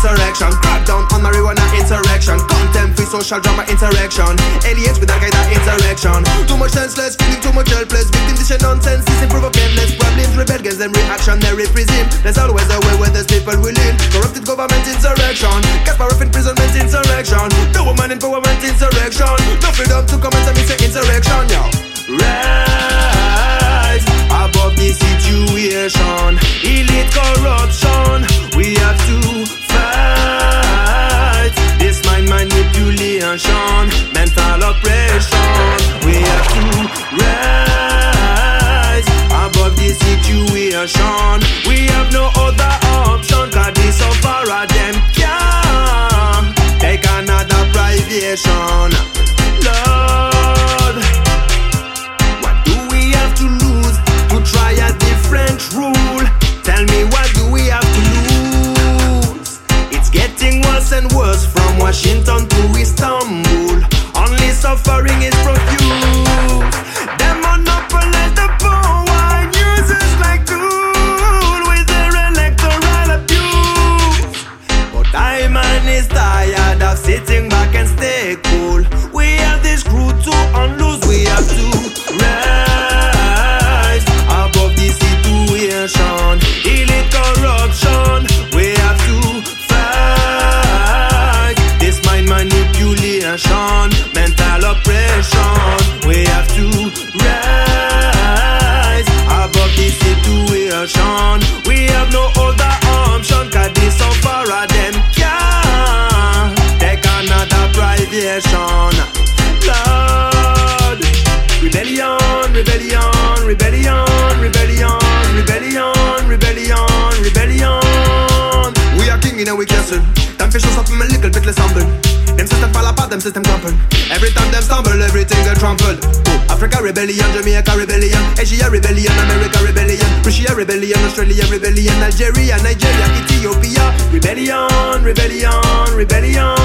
the insurrection. Crackdown on marijuana insurrection. Contempt free social drama insurrection. Aliens with Al Qaeda insurrection. Too much senseless, feeling too much helpless. Victim dish nonsense, this improve endless problems. Rebel against them reactionary presume. There's always a way where there's people willing. Corrupted government insurrection. Of imprisonment insurrection. The woman empowerment insurrection. No freedom to comment and say insurrection, yo. Rise privation. Lord, what do we have to lose to try a different rule? Tell me what do we have to lose? It's getting worse and worse from Washington little bit less humble. Them system fall apart, them system crumple. Every time them stumble, everything get trampled. Oh, Africa rebellion, Jamaica rebellion, Asia rebellion, America rebellion, Russia rebellion, Australia rebellion, Algeria, Nigeria, Ethiopia rebellion, rebellion, rebellion, rebellion.